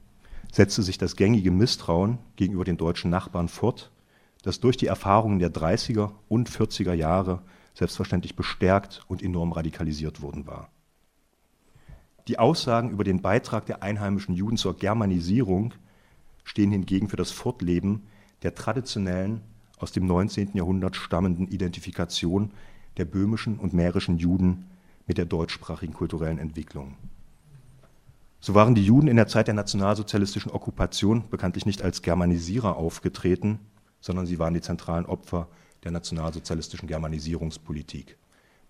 [SPEAKER 1] setzte sich das gängige Misstrauen gegenüber den deutschen Nachbarn fort, das durch die Erfahrungen der 30er und 40er Jahre selbstverständlich bestärkt und enorm radikalisiert worden war. Die Aussagen über den Beitrag der einheimischen Juden zur Germanisierung stehen hingegen für das Fortleben der traditionellen, aus dem 19. Jahrhundert stammenden Identifikation der böhmischen und mährischen Juden mit der deutschsprachigen kulturellen Entwicklung. So waren die Juden in der Zeit der nationalsozialistischen Okkupation bekanntlich nicht als Germanisierer aufgetreten, sondern sie waren die zentralen Opfer der nationalsozialistischen Germanisierungspolitik.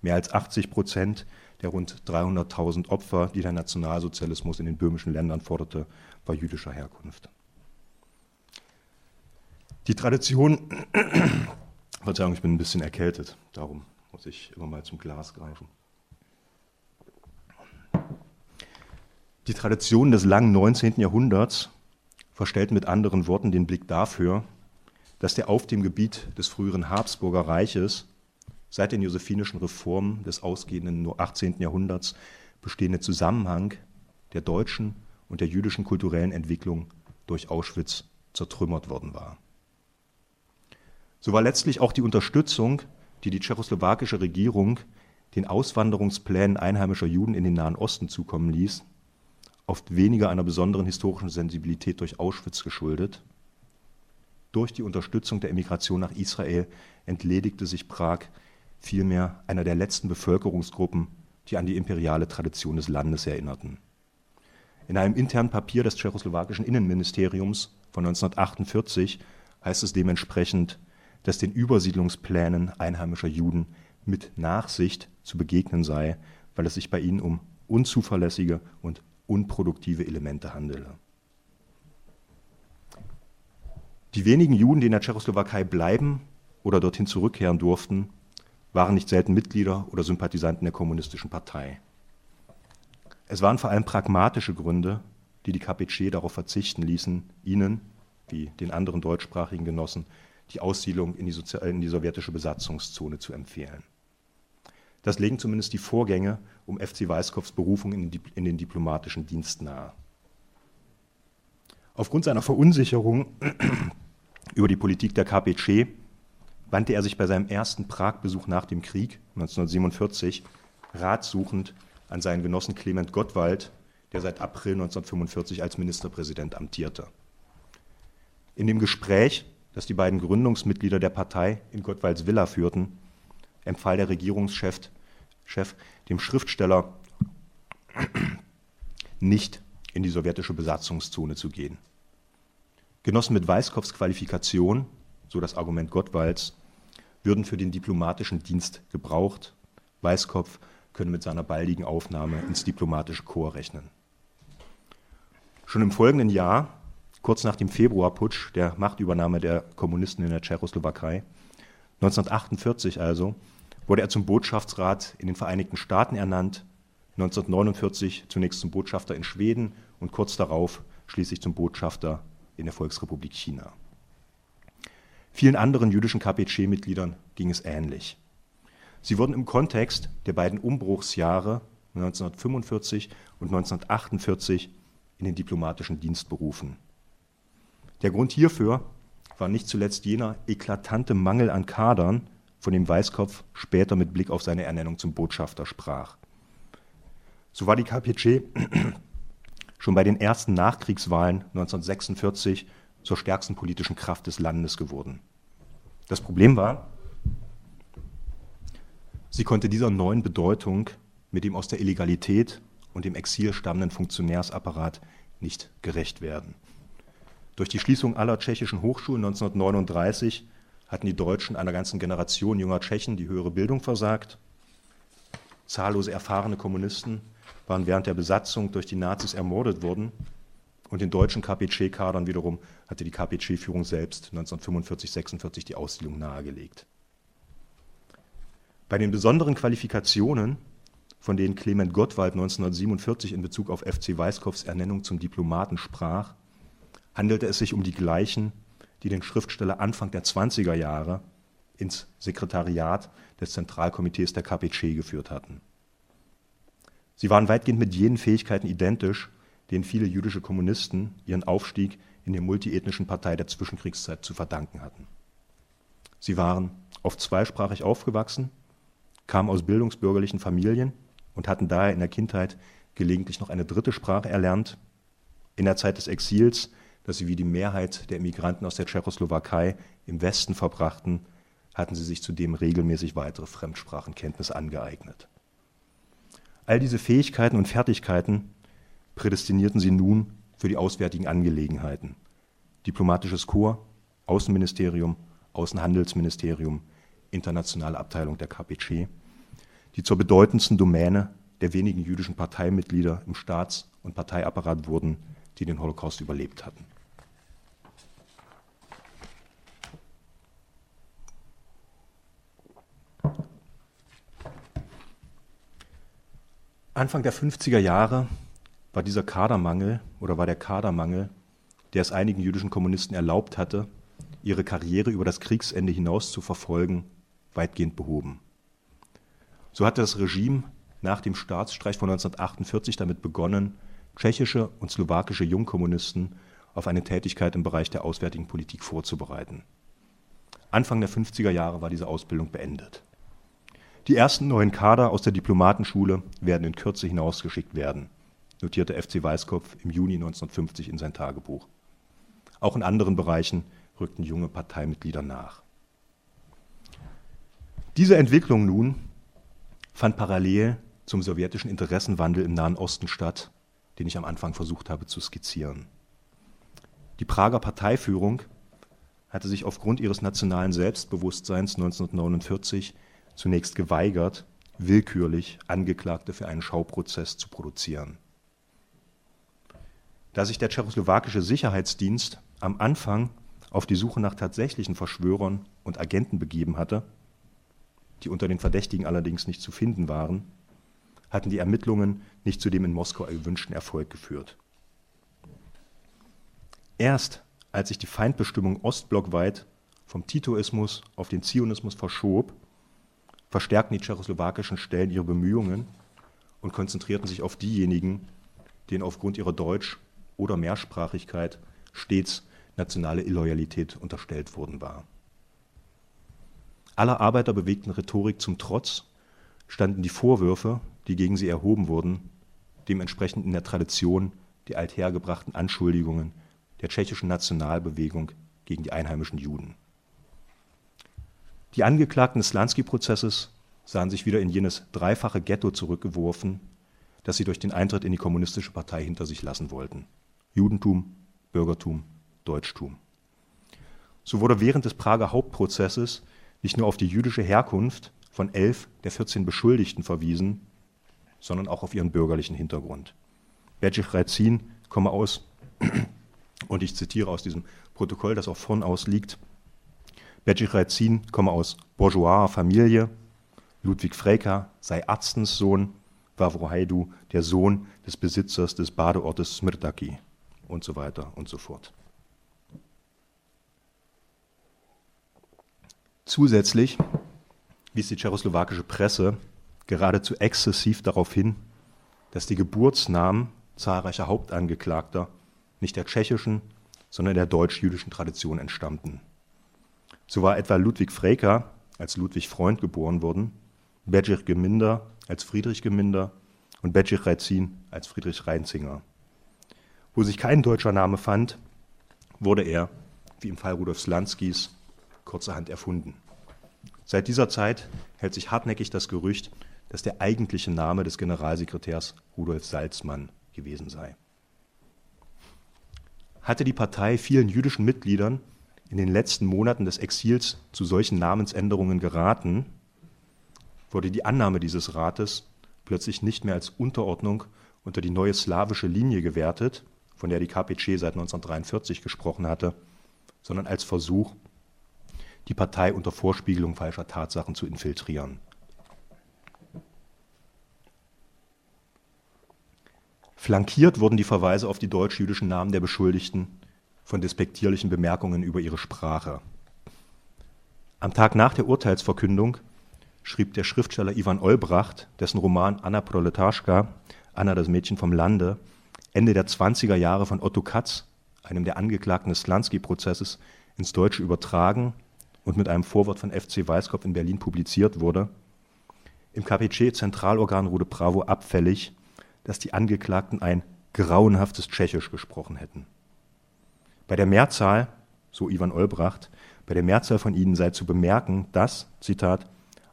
[SPEAKER 1] Mehr als 80 Prozent der rund 300.000 Opfer, die der Nationalsozialismus in den böhmischen Ländern forderte, war jüdischer Herkunft. Die Tradition, <clears throat> Verzeihung, ich bin ein bisschen erkältet, darum muss ich immer mal zum Glas greifen. Die Tradition des langen 19. Jahrhunderts verstellt mit anderen Worten den Blick dafür, dass der auf dem Gebiet des früheren Habsburger Reiches seit den josephinischen Reformen des ausgehenden 18. Jahrhunderts bestehende Zusammenhang der deutschen und der jüdischen kulturellen Entwicklung durch Auschwitz zertrümmert worden war. So war letztlich auch die Unterstützung, die die tschechoslowakische Regierung den Auswanderungsplänen einheimischer Juden in den Nahen Osten zukommen ließ, oft weniger einer besonderen historischen Sensibilität durch Auschwitz geschuldet. Durch die Unterstützung der Emigration nach Israel entledigte sich Prag vielmehr einer der letzten Bevölkerungsgruppen, die an die imperiale Tradition des Landes erinnerten. In einem internen Papier des tschechoslowakischen Innenministeriums von 1948 heißt es dementsprechend, dass den Übersiedlungsplänen einheimischer Juden mit Nachsicht zu begegnen sei, weil es sich bei ihnen um unzuverlässige und unproduktive Elemente handele. Die wenigen Juden, die in der Tschechoslowakei bleiben oder dorthin zurückkehren durften, waren nicht selten Mitglieder oder Sympathisanten der kommunistischen Partei. Es waren vor allem pragmatische Gründe, die die KPC darauf verzichten ließen, ihnen, wie den anderen deutschsprachigen Genossen, die Aussiedlung in die, in die sowjetische Besatzungszone zu empfehlen. Das legen zumindest die Vorgänge um FC Weißkopfs Berufung in in den diplomatischen Dienst nahe. Aufgrund seiner Verunsicherung <clears throat> über die Politik der KPC wandte er sich bei seinem ersten Pragbesuch nach dem Krieg 1947 ratsuchend an seinen Genossen Clement Gottwald, der seit April 1945 als Ministerpräsident amtierte. In dem Gespräch, das die beiden Gründungsmitglieder der Partei in Gottwalds Villa führten, empfahl der Regierungschef Chef, dem Schriftsteller nicht in die sowjetische Besatzungszone zu gehen. Genossen mit Weißkopfs Qualifikation, so das Argument Gottwalds, würden für den diplomatischen Dienst gebraucht. Weißkopf könne mit seiner baldigen Aufnahme ins diplomatische Korps rechnen. Schon im folgenden Jahr, kurz nach dem Februarputsch, der Machtübernahme der Kommunisten in der Tschechoslowakei, 1948 also, wurde er zum Botschaftsrat in den Vereinigten Staaten ernannt, 1949 zunächst zum Botschafter in Schweden und kurz darauf schließlich zum Botschafter in der Volksrepublik China. Vielen anderen jüdischen KPC-Mitgliedern ging es ähnlich. Sie wurden im Kontext der beiden Umbruchsjahre 1945 und 1948 in den diplomatischen Dienst berufen. Der Grund hierfür war nicht zuletzt jener eklatante Mangel an Kadern, von dem Weißkopf später mit Blick auf seine Ernennung zum Botschafter sprach. So war die KPC schon bei den ersten Nachkriegswahlen 1946 zur stärksten politischen Kraft des Landes geworden. Das Problem war, sie konnte dieser neuen Bedeutung mit dem aus der Illegalität und dem Exil stammenden Funktionärsapparat nicht gerecht werden. Durch die Schließung aller tschechischen Hochschulen 1939 hatten die Deutschen einer ganzen Generation junger Tschechen die höhere Bildung versagt. Zahllose erfahrene Kommunisten waren während der Besatzung durch die Nazis ermordet worden. Und den deutschen KPC-Kadern wiederum hatte die KPC-Führung selbst 1945, 46 die Aussiedlung nahegelegt. Bei den besonderen Qualifikationen, von denen Clement Gottwald 1947 in Bezug auf FC Weißkopfs Ernennung zum Diplomaten sprach, handelte es sich um die gleichen, die den Schriftsteller Anfang der 20er Jahre ins Sekretariat des Zentralkomitees der KPC geführt hatten. Sie waren weitgehend mit jenen Fähigkeiten identisch, denen viele jüdische Kommunisten ihren Aufstieg in der multiethnischen Partei der Zwischenkriegszeit zu verdanken hatten. Sie waren oft zweisprachig aufgewachsen, kamen aus bildungsbürgerlichen Familien und hatten daher in der Kindheit gelegentlich noch eine dritte Sprache erlernt. In der Zeit des Exils dass sie wie die Mehrheit der Immigranten aus der Tschechoslowakei im Westen verbrachten, hatten sie sich zudem regelmäßig weitere Fremdsprachenkenntnisse angeeignet. All diese Fähigkeiten und Fertigkeiten prädestinierten sie nun für die auswärtigen Angelegenheiten. Diplomatisches Korps, Außenministerium, Außenhandelsministerium, internationale Abteilung der KPC, die zur bedeutendsten Domäne der wenigen jüdischen Parteimitglieder im Staats- und Parteiapparat wurden, die den Holocaust überlebt hatten. Anfang der 50er Jahre war dieser Kadermangel oder war der Kadermangel, der es einigen jüdischen Kommunisten erlaubt hatte, ihre Karriere über das Kriegsende hinaus zu verfolgen, weitgehend behoben. So hatte das Regime nach dem Staatsstreich von 1948 damit begonnen, tschechische und slowakische Jungkommunisten auf eine Tätigkeit im Bereich der auswärtigen Politik vorzubereiten. Anfang der 50er Jahre war diese Ausbildung beendet. Die ersten neuen Kader aus der Diplomatenschule werden in Kürze hinausgeschickt werden, notierte FC Weißkopf im Juni 1950 in sein Tagebuch. Auch in anderen Bereichen rückten junge Parteimitglieder nach. Diese Entwicklung nun fand parallel zum sowjetischen Interessenwandel im Nahen Osten statt den ich am Anfang versucht habe zu skizzieren. Die Prager Parteiführung hatte sich aufgrund ihres nationalen Selbstbewusstseins 1949 zunächst geweigert, willkürlich Angeklagte für einen Schauprozess zu produzieren. Da sich der tschechoslowakische Sicherheitsdienst am Anfang auf die Suche nach tatsächlichen Verschwörern und Agenten begeben hatte, die unter den Verdächtigen allerdings nicht zu finden waren, hatten die Ermittlungen nicht zu dem in Moskau gewünschten Erfolg geführt. Erst als sich die Feindbestimmung ostblockweit vom Titoismus auf den Zionismus verschob, verstärkten die tschechoslowakischen Stellen ihre Bemühungen und konzentrierten sich auf diejenigen, denen aufgrund ihrer Deutsch- oder Mehrsprachigkeit stets nationale Illoyalität unterstellt worden war. Aller arbeiterbewegten Rhetorik zum Trotz standen die Vorwürfe, die gegen sie erhoben wurden, dementsprechend in der Tradition die althergebrachten Anschuldigungen der tschechischen Nationalbewegung gegen die einheimischen Juden. Die Angeklagten des Lansky-Prozesses sahen sich wieder in jenes dreifache Ghetto zurückgeworfen, das sie durch den Eintritt in die kommunistische Partei hinter sich lassen wollten. Judentum, Bürgertum, Deutschtum. So wurde während des Prager Hauptprozesses nicht nur auf die jüdische Herkunft von elf der 14 Beschuldigten verwiesen, sondern auch auf ihren bürgerlichen Hintergrund. Bedřich Rezin komme aus, <clears throat> und ich zitiere aus diesem Protokoll, das auch vorn aus liegt, Bedřich Rezin komme aus bourgeoiser Familie, Ludwig Freika sei Arztenssohn, Vavro Haidu der Sohn des Besitzers des Badeortes Smirdaki und so weiter und so fort. Zusätzlich wies die tschechoslowakische Presse geradezu exzessiv darauf hin, dass die Geburtsnamen zahlreicher Hauptangeklagter nicht der tschechischen, sondern der deutsch-jüdischen Tradition entstammten. So war etwa Ludwig Freker als Ludwig Freund geboren worden, Bedřich Geminder als Friedrich Geminder und Bedřich Rezin als Friedrich Reinzinger. Wo sich kein deutscher Name fand, wurde er, wie im Fall Rudolf Slanskis, kurzerhand erfunden. Seit dieser Zeit hält sich hartnäckig das Gerücht, dass der eigentliche Name des Generalsekretärs Rudolf Salzmann gewesen sei. Hatte die Partei vielen jüdischen Mitgliedern in den letzten Monaten des Exils zu solchen Namensänderungen geraten, wurde die Annahme dieses Rates plötzlich nicht mehr als Unterordnung unter die neue slawische Linie gewertet, von der die KPC seit 1943 gesprochen hatte, sondern als Versuch, die Partei unter Vorspiegelung falscher Tatsachen zu infiltrieren. Flankiert wurden die Verweise auf die deutsch-jüdischen Namen der Beschuldigten von despektierlichen Bemerkungen über ihre Sprache. Am Tag nach der Urteilsverkündung schrieb der Schriftsteller Ivan Olbracht, dessen Roman Anna Proletaschka, Anna das Mädchen vom Lande, Ende der 20er Jahre von Otto Katz, einem der Angeklagten des Slansky-Prozesses, ins Deutsche übertragen und mit einem Vorwort von FC Weißkopf in Berlin publiziert wurde. Im KPC-Zentralorgan wurde Bravo abfällig, dass die Angeklagten ein grauenhaftes Tschechisch gesprochen hätten. Bei der Mehrzahl, so Ivan Olbracht, bei der Mehrzahl von ihnen sei zu bemerken, dass, Zitat,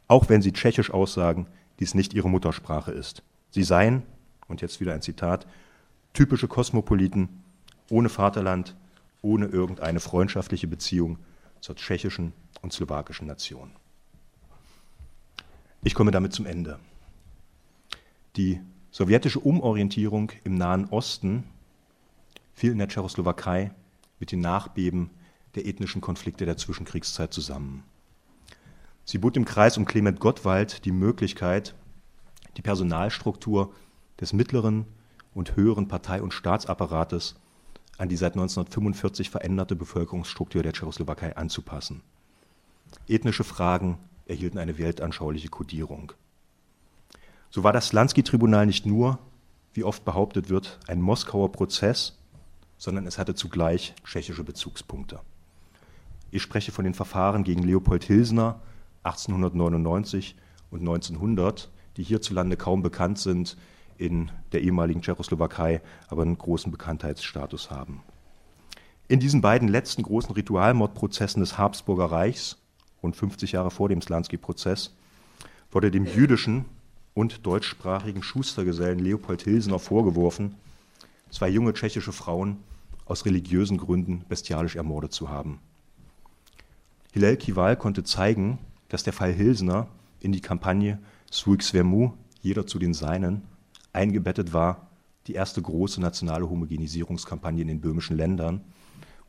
[SPEAKER 1] auch wenn sie Tschechisch aussagen, dies nicht ihre Muttersprache ist. Sie seien, und jetzt wieder ein Zitat, typische Kosmopoliten, ohne Vaterland, ohne irgendeine freundschaftliche Beziehung zur tschechischen und slowakischen Nation. Ich komme damit zum Ende. Die sowjetische Umorientierung im Nahen Osten fiel in der Tschechoslowakei mit den Nachbeben der ethnischen Konflikte der Zwischenkriegszeit zusammen. Sie bot im Kreis um Clement Gottwald die Möglichkeit, die Personalstruktur des mittleren und höheren Partei- und Staatsapparates an die seit 1945 veränderte Bevölkerungsstruktur der Tschechoslowakei anzupassen. Ethnische Fragen erhielten eine weltanschauliche Kodierung. So war das Slansky-Tribunal nicht nur, wie oft behauptet wird, ein Moskauer Prozess, sondern es hatte zugleich tschechische Bezugspunkte. Ich spreche von den Verfahren gegen Leopold Hilsner 1899 und 1900, die hierzulande kaum bekannt sind, in der ehemaligen Tschechoslowakei aber einen großen Bekanntheitsstatus haben. In diesen beiden letzten großen Ritualmordprozessen des Habsburger Reichs, rund 50 Jahre vor dem Slansky-Prozess, wurde dem jüdischen und deutschsprachigen Schustergesellen Leopold Hilsener vorgeworfen, zwei junge tschechische Frauen aus religiösen Gründen bestialisch ermordet zu haben. Hillel Kival konnte zeigen, dass der Fall Hilsener in die Kampagne Suik Svemu, jeder zu den Seinen, eingebettet war, die erste große nationale Homogenisierungskampagne in den böhmischen Ländern,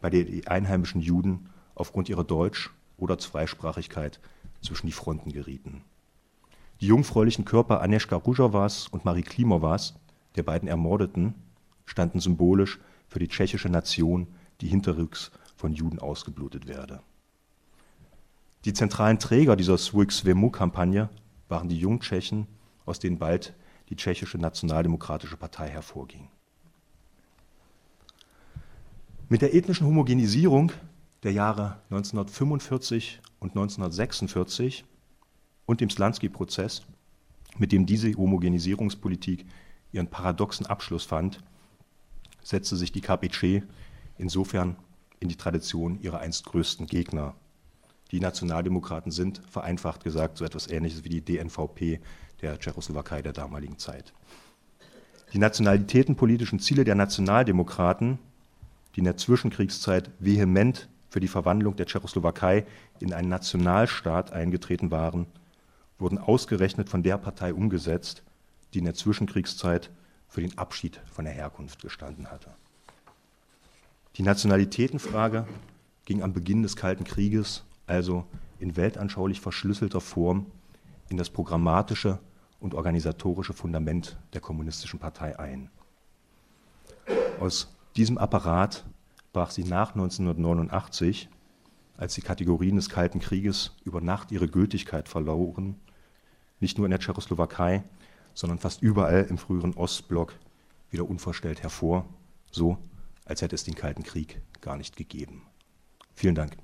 [SPEAKER 1] bei der die einheimischen Juden aufgrund ihrer Deutsch- oder Zweisprachigkeit zwischen die Fronten gerieten. Die jungfräulichen Körper Aneshka Rujowas und Marie Klimowas, der beiden Ermordeten, standen symbolisch für die tschechische Nation, die hinterrücks von Juden ausgeblutet werde. Die zentralen Träger dieser Svuk Svemu-Kampagne waren die Jungtschechen, aus denen bald die tschechische Nationaldemokratische Partei hervorging. Mit der ethnischen Homogenisierung der Jahre 1945 und 1946 und dem Slansky-Prozess, mit dem diese Homogenisierungspolitik ihren paradoxen Abschluss fand, setzte sich die KPC insofern in die Tradition ihrer einst größten Gegner. Die Nationaldemokraten sind, vereinfacht gesagt, so etwas Ähnliches wie die DNVP der Tschechoslowakei der damaligen Zeit. Die nationalitätenpolitischen Ziele der Nationaldemokraten die in der Zwischenkriegszeit vehement für die Verwandlung der Tschechoslowakei in einen Nationalstaat eingetreten waren, wurden ausgerechnet von der Partei umgesetzt, die in der Zwischenkriegszeit für den Abschied von der Herkunft gestanden hatte. Die Nationalitätenfrage ging am Beginn des Kalten Krieges also in weltanschaulich verschlüsselter Form in das programmatische und organisatorische Fundament der Kommunistischen Partei ein. Aus diesem Apparat brach sie nach 1989, als die Kategorien des Kalten Krieges über Nacht ihre Gültigkeit verloren, nicht nur in der Tschechoslowakei, sondern fast überall im früheren Ostblock wieder unverstellt hervor, so als hätte es den Kalten Krieg gar nicht gegeben. Vielen Dank.